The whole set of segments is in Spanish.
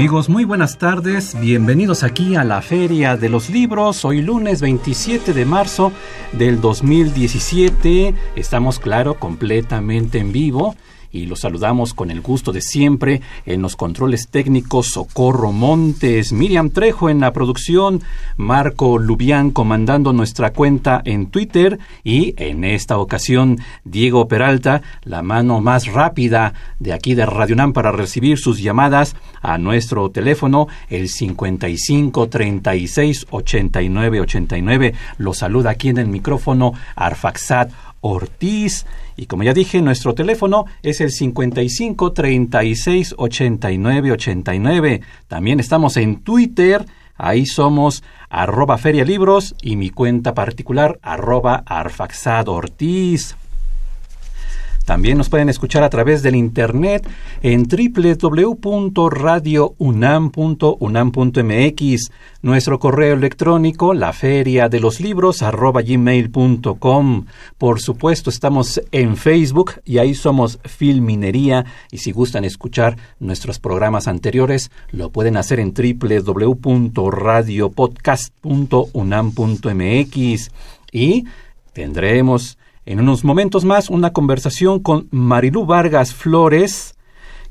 Amigos, muy buenas tardes. Bienvenidos aquí a la Feria de los Libros. Hoy lunes 27 de marzo del 2017. Estamos, claro, completamente en vivo y los saludamos con el gusto de siempre en los controles técnicos Socorro Montes, Miriam Trejo en la producción, Marco Lubián comandando nuestra cuenta en Twitter y en esta ocasión Diego Peralta, la mano más rápida de aquí de Radio Nam para recibir sus llamadas a nuestro teléfono el 55 36 89 89. Los saluda aquí en el micrófono Arfaxat Ortiz. Y como ya dije, nuestro teléfono es el 55 36 89 89. También estamos en Twitter. Ahí somos arroba ferialibros y mi cuenta particular arroba. También nos pueden escuchar a través del internet en www.radiounam.unam.mx, nuestro correo electrónico, la feria de los libros gmail.com. Por supuesto, estamos en Facebook y ahí somos Filminería. Y si gustan escuchar nuestros programas anteriores, lo pueden hacer en www.radiopodcast.unam.mx. Y tendremos en unos momentos más, una conversación con Marilú Vargas Flores,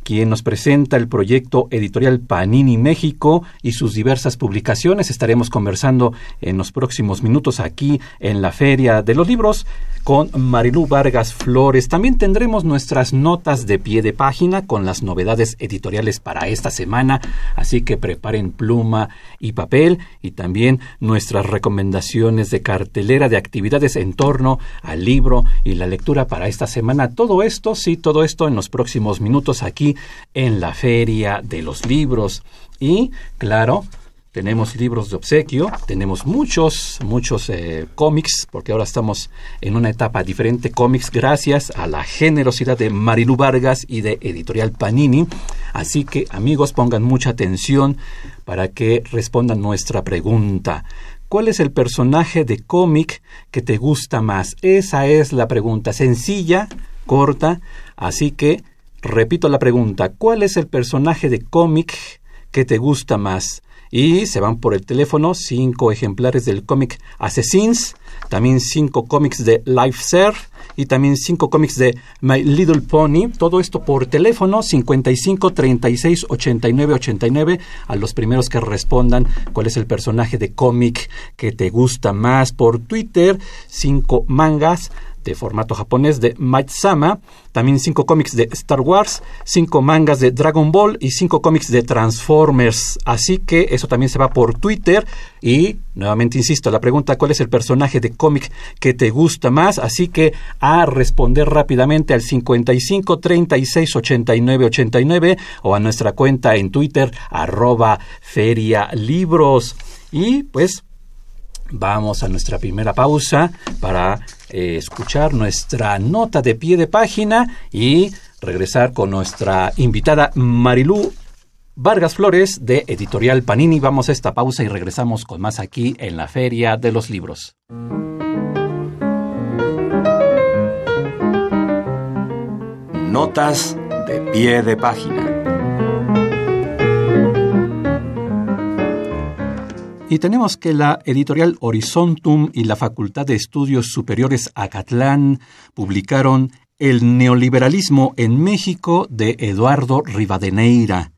quien nos presenta el proyecto editorial Panini México y sus diversas publicaciones. Estaremos conversando en los próximos minutos aquí en la Feria de los Libros con Marilú Vargas Flores. También tendremos nuestras notas de pie de página con las novedades editoriales para esta semana, así que preparen pluma y papel y también nuestras recomendaciones de cartelera de actividades en torno al libro y la lectura para esta semana. Todo esto, sí, todo esto en los próximos minutos aquí en la Feria de los Libros. Y, claro, tenemos libros de obsequio, tenemos muchos, muchos eh, cómics, porque ahora estamos en una etapa diferente, cómics gracias a la generosidad de Marilu Vargas y de Editorial Panini. Así que amigos, pongan mucha atención para que respondan nuestra pregunta. ¿Cuál es el personaje de cómic que te gusta más? Esa es la pregunta, sencilla, corta, así que repito la pregunta, ¿cuál es el personaje de cómic que te gusta más? y se van por el teléfono cinco ejemplares del cómic Assassins, también cinco cómics de Life Ser y también cinco cómics de My Little Pony. Todo esto por teléfono 55 36 89 89 a los primeros que respondan cuál es el personaje de cómic que te gusta más por Twitter, cinco mangas de formato japonés de Might también cinco cómics de Star Wars, cinco mangas de Dragon Ball y cinco cómics de Transformers. Así que eso también se va por Twitter. Y nuevamente insisto, la pregunta cuál es el personaje de cómic que te gusta más. Así que a responder rápidamente al 55 36 89 89 o a nuestra cuenta en Twitter arroba feria. Y pues vamos a nuestra primera pausa para eh, escuchar nuestra nota de pie de página y regresar con nuestra invitada Marilú Vargas Flores de Editorial Panini. Vamos a esta pausa y regresamos con más aquí en la Feria de los Libros. Notas de pie de página. Y tenemos que la editorial Horizontum y la Facultad de Estudios Superiores Acatlán publicaron El neoliberalismo en México de Eduardo Rivadeneira.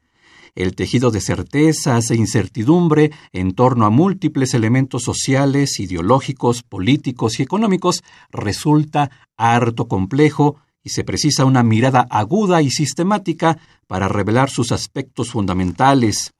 El tejido de certezas e incertidumbre en torno a múltiples elementos sociales, ideológicos, políticos y económicos resulta harto complejo y se precisa una mirada aguda y sistemática para revelar sus aspectos fundamentales.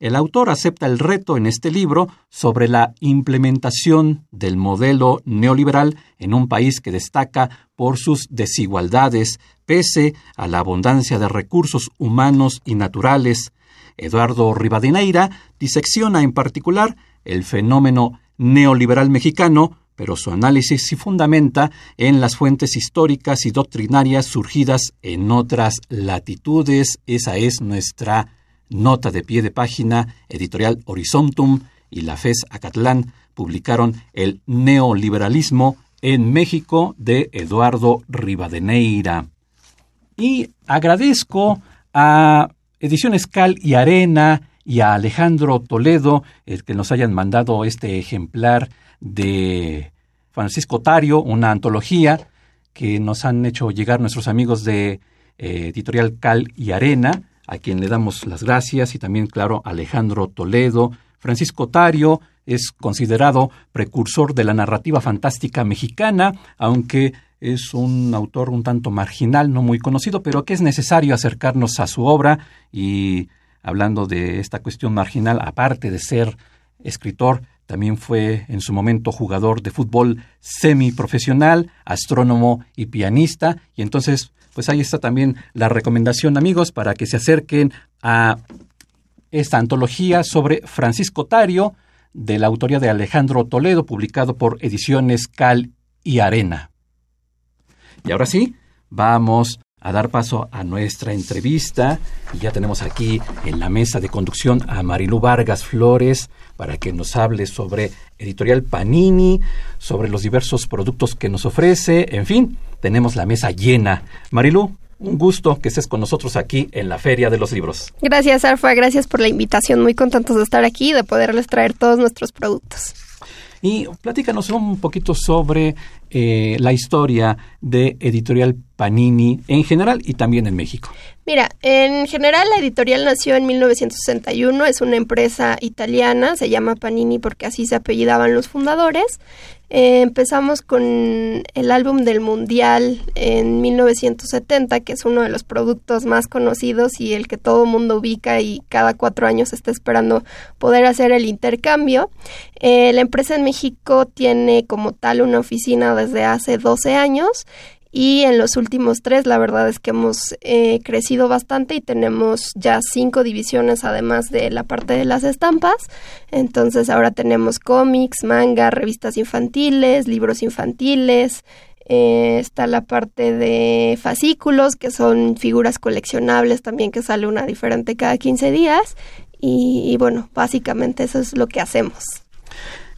El autor acepta el reto en este libro sobre la implementación del modelo neoliberal en un país que destaca por sus desigualdades, pese a la abundancia de recursos humanos y naturales. Eduardo Rivadeneira disecciona en particular el fenómeno neoliberal mexicano, pero su análisis se fundamenta en las fuentes históricas y doctrinarias surgidas en otras latitudes. Esa es nuestra nota de pie de página, editorial Horizontum y la FES Acatlán publicaron El neoliberalismo en México de Eduardo Rivadeneira. Y agradezco a Ediciones Cal y Arena y a Alejandro Toledo el que nos hayan mandado este ejemplar de Francisco Tario, una antología que nos han hecho llegar nuestros amigos de eh, Editorial Cal y Arena, a quien le damos las gracias, y también, claro, Alejandro Toledo. Francisco Tario es considerado precursor de la narrativa fantástica mexicana, aunque es un autor un tanto marginal, no muy conocido, pero que es necesario acercarnos a su obra y hablando de esta cuestión marginal, aparte de ser escritor, también fue en su momento jugador de fútbol semiprofesional, astrónomo y pianista. Y entonces, pues ahí está también la recomendación, amigos, para que se acerquen a esta antología sobre Francisco Tario, de la autoría de Alejandro Toledo, publicado por Ediciones Cal y Arena. Y ahora sí, vamos a dar paso a nuestra entrevista. Y ya tenemos aquí en la mesa de conducción a Marilú Vargas Flores para que nos hable sobre Editorial Panini, sobre los diversos productos que nos ofrece. En fin, tenemos la mesa llena. Marilú, un gusto que estés con nosotros aquí en la Feria de los Libros. Gracias, Arfa. Gracias por la invitación. Muy contentos de estar aquí y de poderles traer todos nuestros productos. Y platícanos un poquito sobre eh, la historia de Editorial Panini en general y también en México. Mira, en general la editorial nació en 1961, es una empresa italiana, se llama Panini porque así se apellidaban los fundadores. Eh, empezamos con el álbum del Mundial en 1970, que es uno de los productos más conocidos y el que todo mundo ubica y cada cuatro años está esperando poder hacer el intercambio. Eh, la empresa en México tiene como tal una oficina desde hace 12 años y en los últimos tres la verdad es que hemos eh, crecido bastante y tenemos ya cinco divisiones además de la parte de las estampas. Entonces ahora tenemos cómics, manga, revistas infantiles, libros infantiles. Eh, está la parte de fascículos, que son figuras coleccionables también, que sale una diferente cada 15 días. Y, bueno, básicamente eso es lo que hacemos.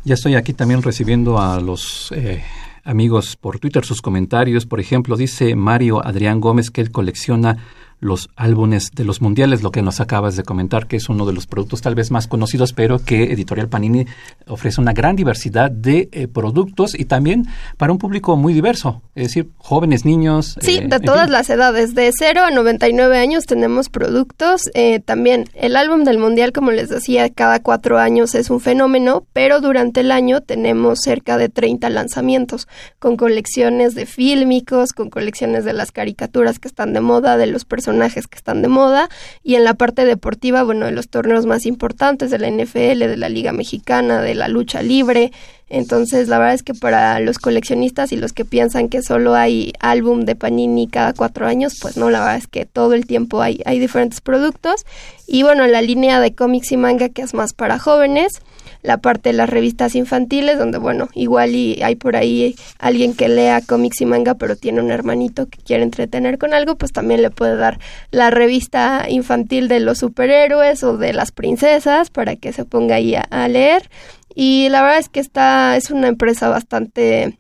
Ya estoy aquí también recibiendo a los eh, amigos por Twitter sus comentarios. Por ejemplo, dice Mario Adrián Gómez que él colecciona los álbumes de los mundiales, lo que nos acabas de comentar, que es uno de los productos tal vez más conocidos, pero que Editorial Panini ofrece una gran diversidad de eh, productos y también para un público muy diverso, es decir, jóvenes, niños. Sí, eh, de todas las edades, de 0 a 99 años tenemos productos. Eh, también el álbum del mundial, como les decía, cada cuatro años es un fenómeno, pero durante el año tenemos cerca de 30 lanzamientos con colecciones de fílmicos, con colecciones de las caricaturas que están de moda, de los personajes personajes que están de moda y en la parte deportiva, bueno, de los torneos más importantes de la NFL, de la Liga Mexicana, de la lucha libre. Entonces, la verdad es que para los coleccionistas y los que piensan que solo hay álbum de Panini cada cuatro años, pues no, la verdad es que todo el tiempo hay, hay diferentes productos. Y bueno, la línea de cómics y manga que es más para jóvenes la parte de las revistas infantiles, donde bueno, igual y hay por ahí alguien que lea cómics y manga, pero tiene un hermanito que quiere entretener con algo, pues también le puede dar la revista infantil de los superhéroes o de las princesas para que se ponga ahí a, a leer. Y la verdad es que esta es una empresa bastante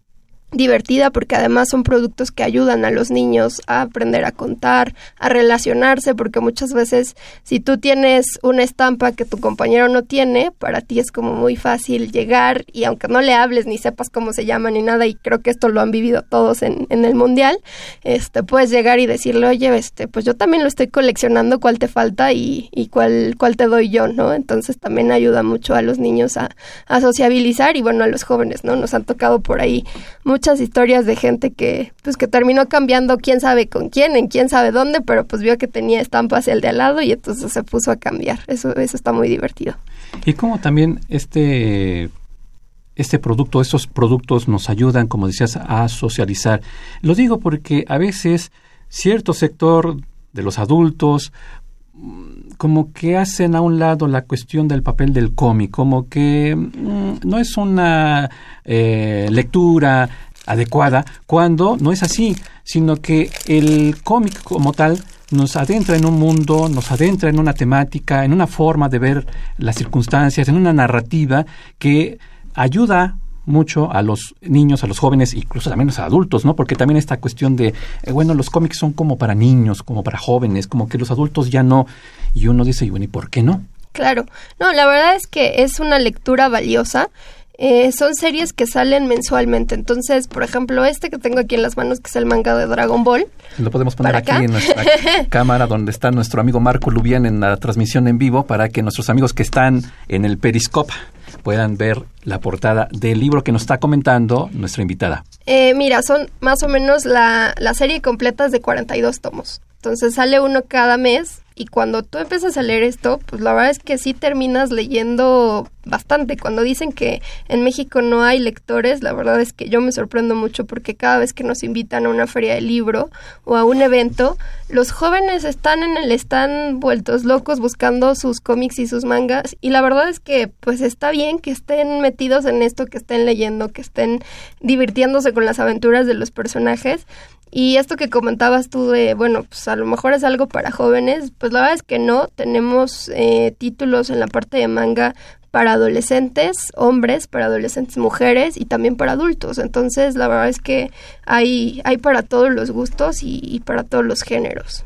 divertida porque además son productos que ayudan a los niños a aprender a contar, a relacionarse, porque muchas veces si tú tienes una estampa que tu compañero no tiene, para ti es como muy fácil llegar y aunque no le hables ni sepas cómo se llama ni nada, y creo que esto lo han vivido todos en, en el mundial, este puedes llegar y decirle, oye, este, pues yo también lo estoy coleccionando, cuál te falta y, y cuál, cuál te doy yo, ¿no? Entonces también ayuda mucho a los niños a, a sociabilizar y bueno, a los jóvenes, ¿no? Nos han tocado por ahí muchas historias de gente que pues que terminó cambiando quién sabe con quién, en quién sabe dónde, pero pues vio que tenía estampas el de al lado y entonces se puso a cambiar. Eso eso está muy divertido. Y como también este este producto, estos productos nos ayudan, como decías, a socializar. Lo digo porque a veces cierto sector de los adultos mm, como que hacen a un lado la cuestión del papel del cómic, como que mm, no es una eh, lectura adecuada, cuando no es así, sino que el cómic como tal nos adentra en un mundo, nos adentra en una temática, en una forma de ver las circunstancias, en una narrativa que ayuda mucho a los niños, a los jóvenes, incluso también a los adultos, ¿no? Porque también esta cuestión de, eh, bueno, los cómics son como para niños, como para jóvenes, como que los adultos ya no. Y uno dice, bueno, ¿y por qué no? Claro, no, la verdad es que es una lectura valiosa. Eh, son series que salen mensualmente. Entonces, por ejemplo, este que tengo aquí en las manos, que es el manga de Dragon Ball. Lo podemos poner aquí en nuestra cámara, donde está nuestro amigo Marco Lubián en la transmisión en vivo, para que nuestros amigos que están en el Periscope puedan ver la portada del libro que nos está comentando nuestra invitada. Eh, mira, son más o menos la, la serie completa es de 42 tomos. Entonces sale uno cada mes y cuando tú empiezas a leer esto, pues la verdad es que sí terminas leyendo bastante. Cuando dicen que en México no hay lectores, la verdad es que yo me sorprendo mucho porque cada vez que nos invitan a una feria de libro o a un evento, los jóvenes están en el están vueltos locos buscando sus cómics y sus mangas y la verdad es que pues está bien que estén metidos en esto, que estén leyendo, que estén divirtiéndose con las aventuras de los personajes y esto que comentabas tú de, bueno, pues a lo mejor es algo para jóvenes, pues la verdad es que no. Tenemos eh, títulos en la parte de manga para adolescentes, hombres, para adolescentes mujeres y también para adultos. Entonces, la verdad es que hay, hay para todos los gustos y, y para todos los géneros.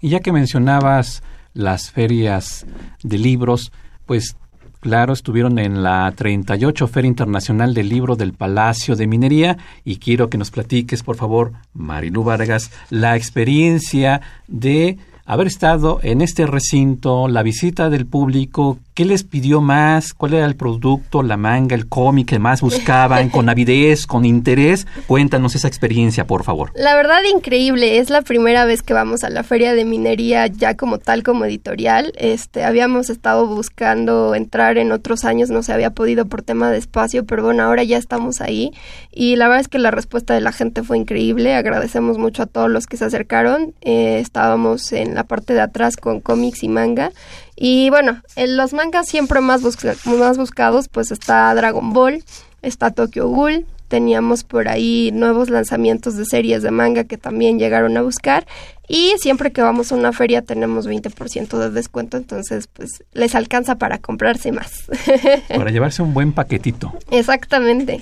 Y ya que mencionabas las ferias de libros, pues Claro, estuvieron en la 38 Feria Internacional del Libro del Palacio de Minería y quiero que nos platiques, por favor, Marilu Vargas, la experiencia de haber estado en este recinto, la visita del público, ¿qué les pidió más? ¿Cuál era el producto, la manga, el cómic que más buscaban, con avidez, con interés? Cuéntanos esa experiencia, por favor. La verdad, increíble. Es la primera vez que vamos a la feria de minería ya como tal, como editorial. Este, habíamos estado buscando entrar en otros años, no se había podido por tema de espacio, pero bueno, ahora ya estamos ahí. Y la verdad es que la respuesta de la gente fue increíble. Agradecemos mucho a todos los que se acercaron. Eh, estábamos en la parte de atrás con cómics y manga. Y bueno, en los mangas siempre más, más buscados, pues está Dragon Ball, está Tokyo Ghoul, teníamos por ahí nuevos lanzamientos de series de manga que también llegaron a buscar y siempre que vamos a una feria tenemos 20% de descuento, entonces pues les alcanza para comprarse más. para llevarse un buen paquetito. Exactamente.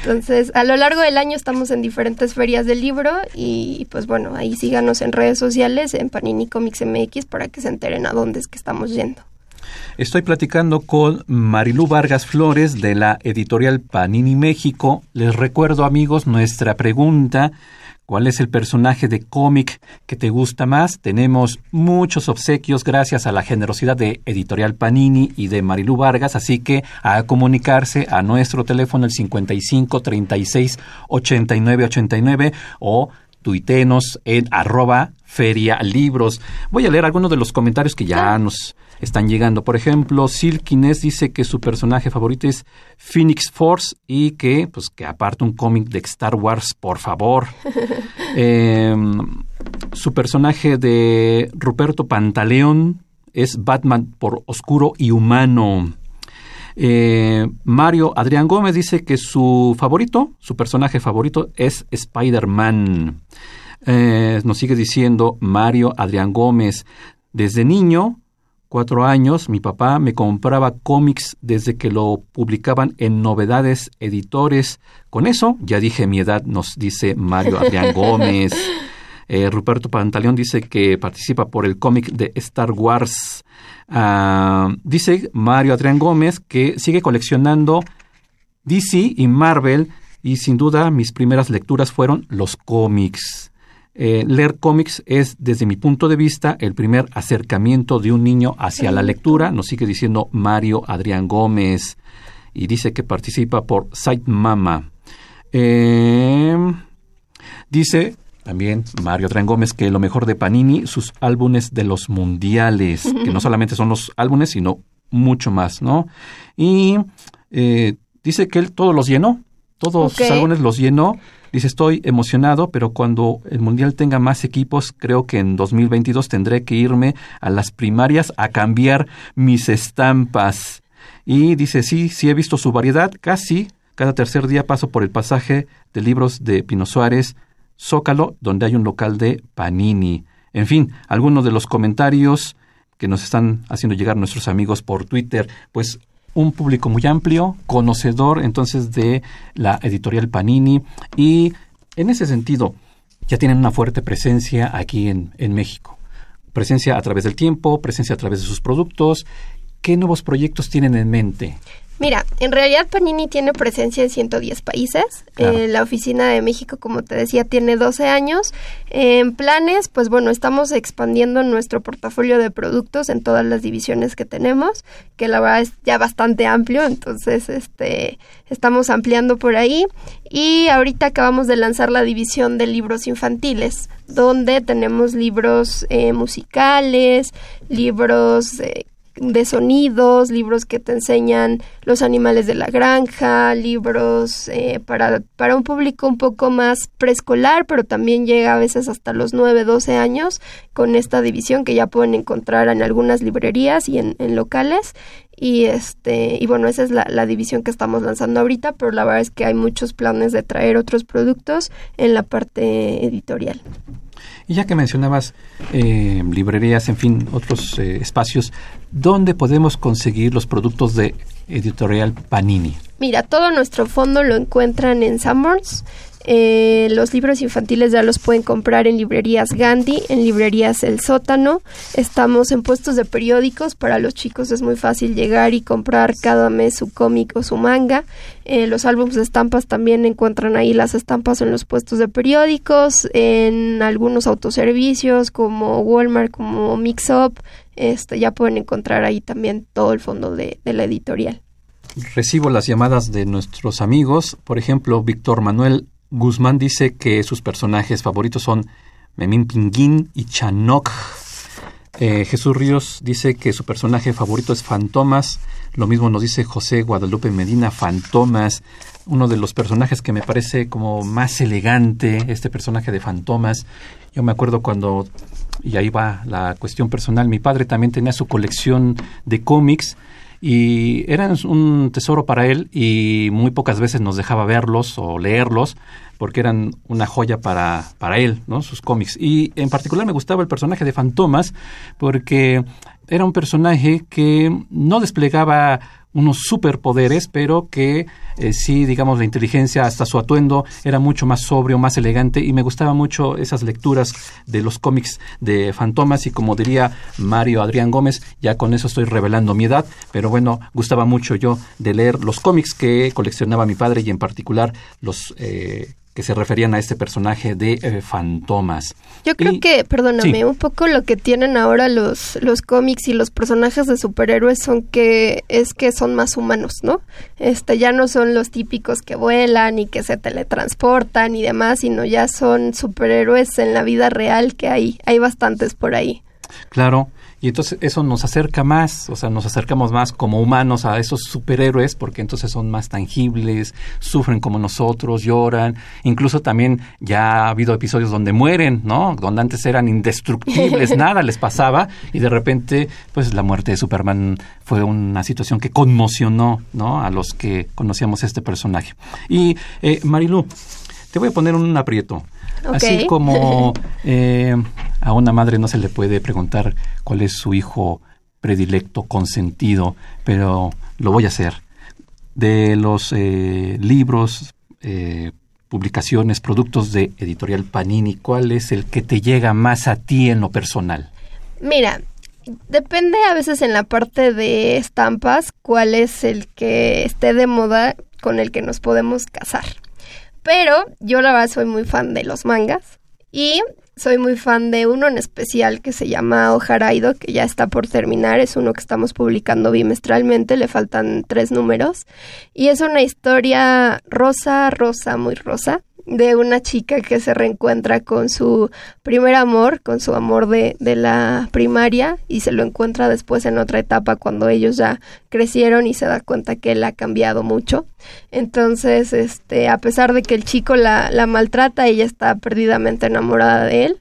Entonces, a lo largo del año estamos en diferentes ferias del libro y pues bueno, ahí síganos en redes sociales, en Panini Comics MX para que se enteren a dónde es que estamos yendo. Estoy platicando con Marilú Vargas Flores de la editorial Panini México. Les recuerdo amigos nuestra pregunta ¿Cuál es el personaje de cómic que te gusta más? Tenemos muchos obsequios gracias a la generosidad de Editorial Panini y de Marilu Vargas, así que a comunicarse a nuestro teléfono el 55 36 89 89 o tuitenos en arroba feria libros. Voy a leer algunos de los comentarios que ya nos están llegando. Por ejemplo, Silkines dice que su personaje favorito es Phoenix Force y que, pues, que aparte un cómic de Star Wars, por favor. Em, su personaje de Ruperto Pantaleón es Batman por oscuro y humano. Eh, Mario Adrián Gómez dice que su favorito, su personaje favorito es Spider-Man. Eh, nos sigue diciendo Mario Adrián Gómez. Desde niño cuatro años, mi papá me compraba cómics desde que lo publicaban en Novedades Editores. Con eso, ya dije mi edad, nos dice Mario Adrián Gómez. Eh, Ruperto Pantaleón dice que participa por el cómic de Star Wars. Ah, dice Mario Adrián Gómez que sigue coleccionando DC y Marvel y sin duda mis primeras lecturas fueron los cómics. Eh, leer cómics es, desde mi punto de vista, el primer acercamiento de un niño hacia la lectura. Nos sigue diciendo Mario Adrián Gómez y dice que participa por Site Mama. Eh, dice también Mario Adrián Gómez que lo mejor de Panini, sus álbumes de los mundiales, que no solamente son los álbumes, sino mucho más, ¿no? Y eh, dice que él todos los llenó, todos sus álbumes los llenó. Dice, estoy emocionado, pero cuando el Mundial tenga más equipos, creo que en 2022 tendré que irme a las primarias a cambiar mis estampas. Y dice, sí, sí he visto su variedad, casi cada tercer día paso por el pasaje de libros de Pino Suárez, Zócalo, donde hay un local de Panini. En fin, algunos de los comentarios que nos están haciendo llegar nuestros amigos por Twitter, pues un público muy amplio, conocedor entonces de la editorial Panini y en ese sentido ya tienen una fuerte presencia aquí en, en México. Presencia a través del tiempo, presencia a través de sus productos. ¿Qué nuevos proyectos tienen en mente? Mira, en realidad Panini tiene presencia en 110 países. Eh, la oficina de México, como te decía, tiene 12 años. en planes, pues bueno, estamos expandiendo nuestro portafolio de productos en todas las divisiones que tenemos, que la verdad es ya bastante amplio, entonces este estamos ampliando por ahí. Y ahorita acabamos de lanzar la división de libros infantiles, donde tenemos libros eh, musicales, libros eh, de sonidos, libros que te enseñan los animales de la granja, libros eh, para, para un público un poco más preescolar, pero también llega a veces hasta los 9, 12 años con esta división que ya pueden encontrar en algunas librerías y en, locales. Y este, y bueno, esa es la, la, división que estamos lanzando ahorita, pero la verdad es que hay muchos planes de traer otros productos en la parte editorial. Y ya que mencionabas eh, librerías, en fin, otros eh, espacios, ¿dónde podemos conseguir los productos de editorial Panini? Mira, todo nuestro fondo lo encuentran en Sanborns. Eh, los libros infantiles ya los pueden comprar en librerías Gandhi, en librerías El Sótano. Estamos en puestos de periódicos. Para los chicos es muy fácil llegar y comprar cada mes su cómic o su manga. Eh, los álbumes de estampas también encuentran ahí las estampas en los puestos de periódicos, en algunos autoservicios como Walmart, como Mix Up. Este, ya pueden encontrar ahí también todo el fondo de, de la editorial. Recibo las llamadas de nuestros amigos, por ejemplo, Víctor Manuel Guzmán dice que sus personajes favoritos son Memín Pinguín y Chanok. Eh, Jesús Ríos dice que su personaje favorito es Fantomas. Lo mismo nos dice José Guadalupe Medina, Fantomas. Uno de los personajes que me parece como más elegante, este personaje de Fantomas. Yo me acuerdo cuando, y ahí va la cuestión personal, mi padre también tenía su colección de cómics y eran un tesoro para él y muy pocas veces nos dejaba verlos o leerlos porque eran una joya para, para él, ¿no? Sus cómics. Y en particular me gustaba el personaje de Fantomas porque era un personaje que no desplegaba unos superpoderes, pero que eh, sí, digamos, la inteligencia, hasta su atuendo era mucho más sobrio, más elegante y me gustaba mucho esas lecturas de los cómics de Fantomas y como diría Mario Adrián Gómez, ya con eso estoy revelando mi edad, pero bueno, gustaba mucho yo de leer los cómics que coleccionaba mi padre y en particular los eh, que se referían a este personaje de eh, fantomas. Yo creo que, perdóname, un poco lo que tienen ahora los, los cómics y los personajes de superhéroes son que es que son más humanos, ¿no? Este, ya no son los típicos que vuelan y que se teletransportan y demás, sino ya son superhéroes en la vida real que hay, hay bastantes por ahí. Claro, y entonces eso nos acerca más, o sea, nos acercamos más como humanos a esos superhéroes porque entonces son más tangibles, sufren como nosotros, lloran, incluso también ya ha habido episodios donde mueren, ¿no? Donde antes eran indestructibles, nada les pasaba y de repente pues la muerte de Superman fue una situación que conmocionó, ¿no? A los que conocíamos este personaje. Y eh, Marilu, te voy a poner un aprieto. Así como eh, a una madre no se le puede preguntar cuál es su hijo predilecto, consentido, pero lo voy a hacer. De los eh, libros, eh, publicaciones, productos de editorial Panini, ¿cuál es el que te llega más a ti en lo personal? Mira, depende a veces en la parte de estampas cuál es el que esté de moda con el que nos podemos casar. Pero yo la verdad soy muy fan de los mangas y soy muy fan de uno en especial que se llama Ojaraido, que ya está por terminar. Es uno que estamos publicando bimestralmente, le faltan tres números. Y es una historia rosa, rosa, muy rosa, de una chica que se reencuentra con su primer amor, con su amor de, de, la primaria y se lo encuentra después en otra etapa cuando ellos ya crecieron y se da cuenta que él ha cambiado mucho. Entonces, este, a pesar de que el chico la, la maltrata, ella está perdidamente enamorada de él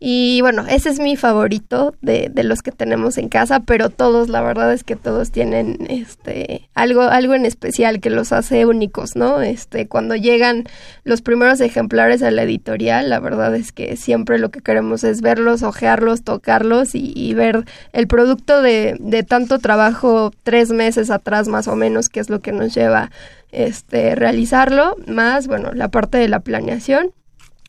y bueno, ese es mi favorito de, de, los que tenemos en casa, pero todos, la verdad es que todos tienen este algo, algo en especial que los hace únicos, ¿no? Este, cuando llegan los primeros ejemplares a la editorial, la verdad es que siempre lo que queremos es verlos, ojearlos, tocarlos y, y ver el producto de, de tanto trabajo tres meses atrás más o menos, que es lo que nos lleva este realizarlo, más bueno, la parte de la planeación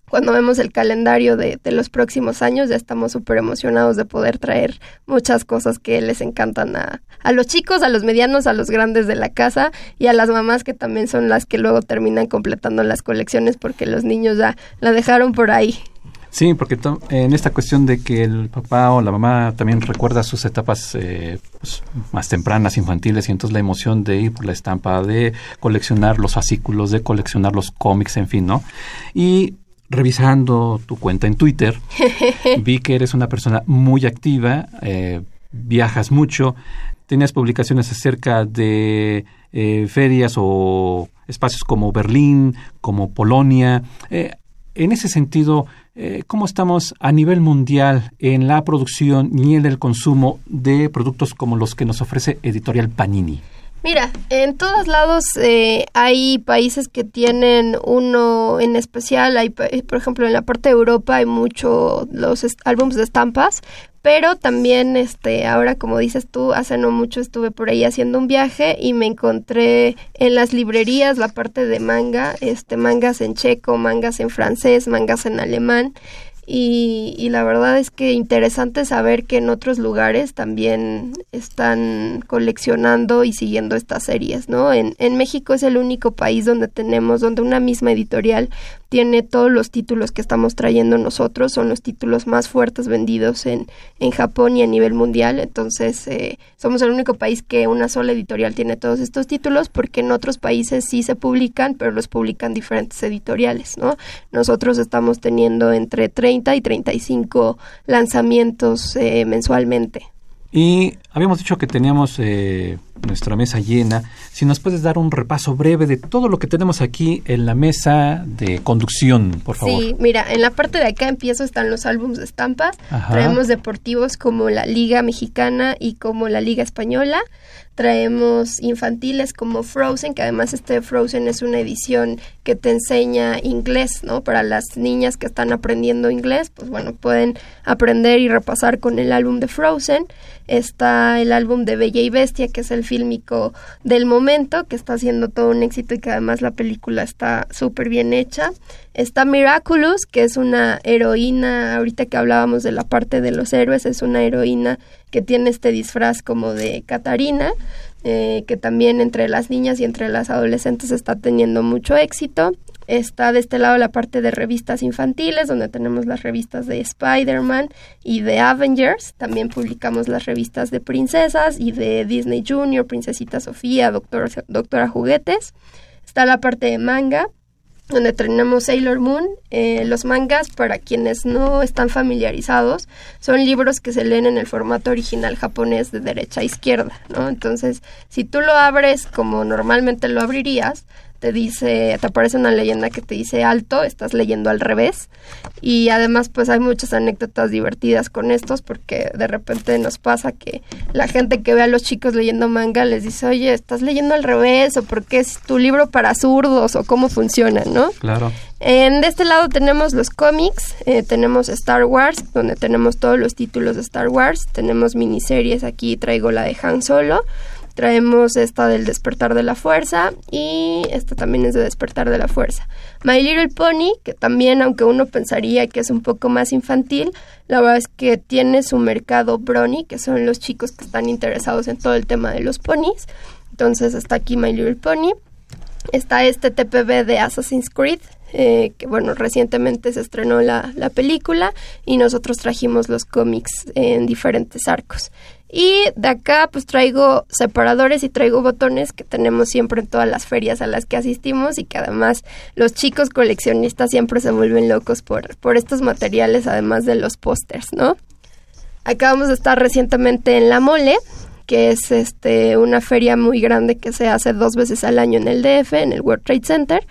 cuando vemos el calendario de, de los próximos años, ya estamos súper emocionados de poder traer muchas cosas que les encantan a, a los chicos, a los medianos, a los grandes de la casa y a las mamás que también son las que luego terminan completando las colecciones porque los niños ya la dejaron por ahí. Sí, porque en esta cuestión de que el papá o la mamá también recuerda sus etapas eh, pues, más tempranas, infantiles, y entonces la emoción de ir por la estampa, de coleccionar los fascículos, de coleccionar los cómics, en fin, ¿no? Y revisando tu cuenta en Twitter, vi que eres una persona muy activa, eh, viajas mucho, tenías publicaciones acerca de eh, ferias o espacios como Berlín, como Polonia. Eh, en ese sentido, eh, ¿cómo estamos a nivel mundial en la producción y en el consumo de productos como los que nos ofrece Editorial Panini? Mira, en todos lados eh, hay países que tienen uno en especial. Hay, por ejemplo, en la parte de Europa hay mucho los álbumes de estampas, pero también, este, ahora como dices tú, hace no mucho estuve por ahí haciendo un viaje y me encontré en las librerías la parte de manga, este, mangas en checo, mangas en francés, mangas en alemán. Y, la verdad es que interesante saber que en otros lugares también están coleccionando y siguiendo estas series, ¿no? En, en México es el único país donde tenemos, donde una misma editorial tiene todos los títulos que estamos trayendo nosotros, son los títulos más fuertes vendidos en, en Japón y a nivel mundial, entonces eh, somos el único país que una sola editorial tiene todos estos títulos, porque en otros países sí se publican, pero los publican diferentes editoriales, ¿no? Nosotros estamos teniendo entre 30 y 35 lanzamientos eh, mensualmente. Y habíamos dicho que teníamos eh, nuestra mesa llena. Si nos puedes dar un repaso breve de todo lo que tenemos aquí en la mesa de conducción, por favor. Sí, mira, en la parte de acá empiezo están los álbumes de estampas. Ajá. Traemos deportivos como la Liga Mexicana y como la Liga Española. Traemos infantiles como Frozen, que además este Frozen es una edición que te enseña inglés, ¿no? Para las niñas que están aprendiendo inglés, pues bueno, pueden aprender y repasar con el álbum de Frozen. Está el álbum de Bella y Bestia, que es el fílmico del momento, que está haciendo todo un éxito y que además la película está súper bien hecha. Está Miraculous, que es una heroína, ahorita que hablábamos de la parte de los héroes, es una heroína que tiene este disfraz como de Catarina, eh, que también entre las niñas y entre las adolescentes está teniendo mucho éxito. Está de este lado la parte de revistas infantiles, donde tenemos las revistas de Spider-Man y de Avengers. También publicamos las revistas de princesas y de Disney Junior, Princesita Sofía, Doctora, Doctora Juguetes. Está la parte de manga, donde tenemos Sailor Moon. Eh, los mangas, para quienes no están familiarizados, son libros que se leen en el formato original japonés de derecha a izquierda, ¿no? Entonces, si tú lo abres como normalmente lo abrirías, te dice, te aparece una leyenda que te dice alto, estás leyendo al revés. Y además, pues hay muchas anécdotas divertidas con estos, porque de repente nos pasa que la gente que ve a los chicos leyendo manga les dice, oye, estás leyendo al revés, o porque es tu libro para zurdos, o cómo funciona, ¿no? Claro. En de este lado tenemos los cómics, eh, tenemos Star Wars, donde tenemos todos los títulos de Star Wars, tenemos miniseries, aquí traigo la de Han Solo traemos esta del despertar de la fuerza y esta también es de despertar de la fuerza. My Little Pony, que también aunque uno pensaría que es un poco más infantil, la verdad es que tiene su mercado brony, que son los chicos que están interesados en todo el tema de los ponis. Entonces está aquí My Little Pony. Está este TPB de Assassin's Creed, eh, que bueno, recientemente se estrenó la, la, película y nosotros trajimos los cómics en diferentes arcos. Y de acá pues traigo separadores y traigo botones que tenemos siempre en todas las ferias a las que asistimos y que además los chicos coleccionistas siempre se vuelven locos por, por estos materiales además de los pósters, ¿no? Acabamos de estar recientemente en La Mole, que es este una feria muy grande que se hace dos veces al año en el DF, en el World Trade Center.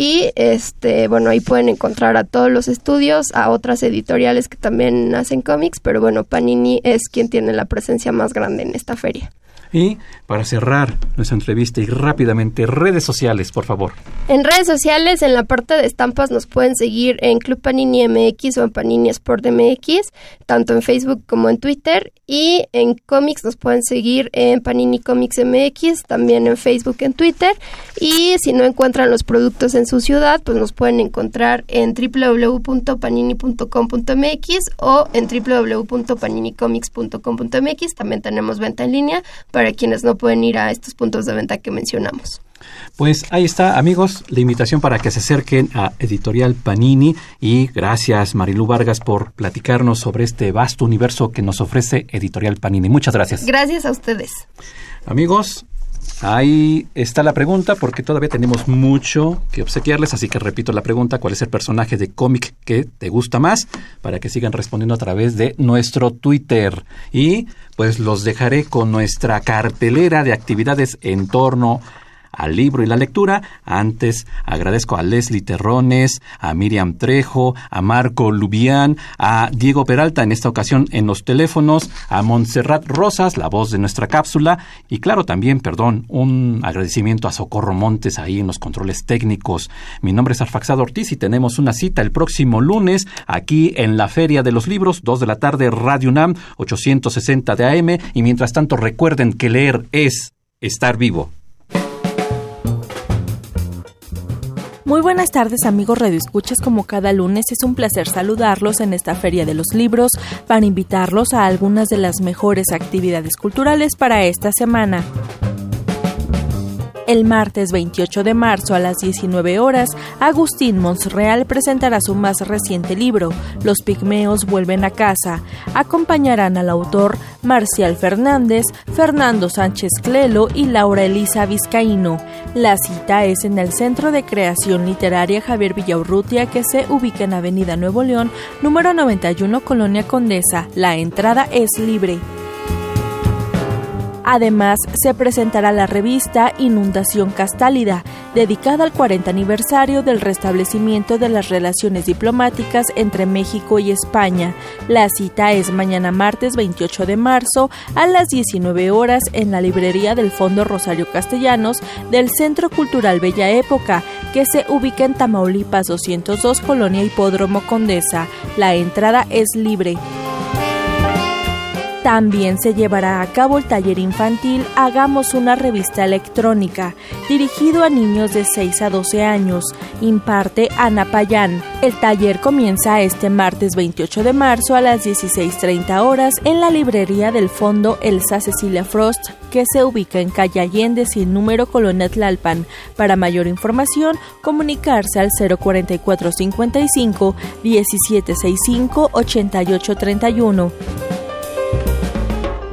Y este, bueno, ahí pueden encontrar a todos los estudios, a otras editoriales que también hacen cómics, pero bueno, Panini es quien tiene la presencia más grande en esta feria. Y para cerrar nuestra entrevista y rápidamente, redes sociales, por favor. En redes sociales, en la parte de estampas, nos pueden seguir en Club Panini MX o en Panini Sport MX, tanto en Facebook como en Twitter. Y en cómics nos pueden seguir en Panini Comics MX, también en Facebook, en Twitter. Y si no encuentran los productos en su ciudad, pues nos pueden encontrar en www.panini.com.mx o en www.paninicomics.com.mx. También tenemos venta en línea quienes no pueden ir a estos puntos de venta que mencionamos. Pues ahí está, amigos, la invitación para que se acerquen a Editorial Panini y gracias Marilu Vargas por platicarnos sobre este vasto universo que nos ofrece Editorial Panini. Muchas gracias. Gracias a ustedes. Amigos, Ahí está la pregunta porque todavía tenemos mucho que obsequiarles, así que repito la pregunta, ¿cuál es el personaje de cómic que te gusta más? Para que sigan respondiendo a través de nuestro Twitter. Y pues los dejaré con nuestra cartelera de actividades en torno al libro y la lectura. Antes agradezco a Leslie Terrones, a Miriam Trejo, a Marco Lubián, a Diego Peralta en esta ocasión en los teléfonos, a Montserrat Rosas, la voz de nuestra cápsula, y claro también, perdón, un agradecimiento a Socorro Montes ahí en los controles técnicos. Mi nombre es Arfaxado Ortiz y tenemos una cita el próximo lunes aquí en la Feria de los Libros, 2 de la tarde, Radio UNAM, 860 de AM, y mientras tanto recuerden que leer es estar vivo. Muy buenas tardes amigos Escuchas como cada lunes es un placer saludarlos en esta Feria de los Libros para invitarlos a algunas de las mejores actividades culturales para esta semana. El martes 28 de marzo a las 19 horas, Agustín Monsreal presentará su más reciente libro, Los Pigmeos vuelven a casa. Acompañarán al autor Marcial Fernández, Fernando Sánchez Clelo y Laura Elisa Vizcaíno. La cita es en el Centro de Creación Literaria Javier Villaurrutia que se ubica en Avenida Nuevo León, número 91, Colonia Condesa. La entrada es libre. Además, se presentará la revista Inundación Castálida, dedicada al 40 aniversario del restablecimiento de las relaciones diplomáticas entre México y España. La cita es mañana martes 28 de marzo a las 19 horas en la librería del Fondo Rosario Castellanos del Centro Cultural Bella Época, que se ubica en Tamaulipas 202, Colonia Hipódromo Condesa. La entrada es libre. También se llevará a cabo el taller infantil Hagamos una revista electrónica, dirigido a niños de 6 a 12 años. Imparte Ana Payán. El taller comienza este martes 28 de marzo a las 16.30 horas en la librería del Fondo Elsa Cecilia Frost, que se ubica en calle Allende sin número Colonia Tlalpan. Para mayor información, comunicarse al 04455 1765 8831.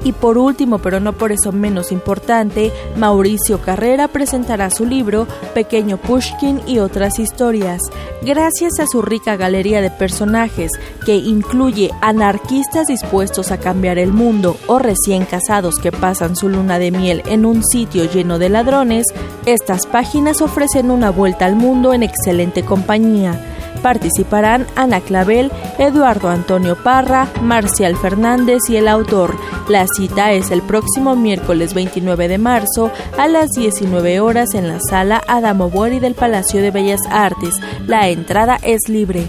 Y por último, pero no por eso menos importante, Mauricio Carrera presentará su libro Pequeño Pushkin y otras historias. Gracias a su rica galería de personajes, que incluye anarquistas dispuestos a cambiar el mundo o recién casados que pasan su luna de miel en un sitio lleno de ladrones, estas páginas ofrecen una vuelta al mundo en excelente compañía participarán Ana Clavel, Eduardo Antonio Parra, Marcial Fernández y el autor. La cita es el próximo miércoles 29 de marzo a las 19 horas en la sala Adamo Bori del Palacio de Bellas Artes. La entrada es libre.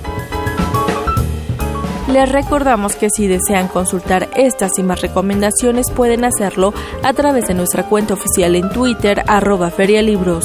Les recordamos que si desean consultar estas y más recomendaciones pueden hacerlo a través de nuestra cuenta oficial en Twitter arroba ferialibros.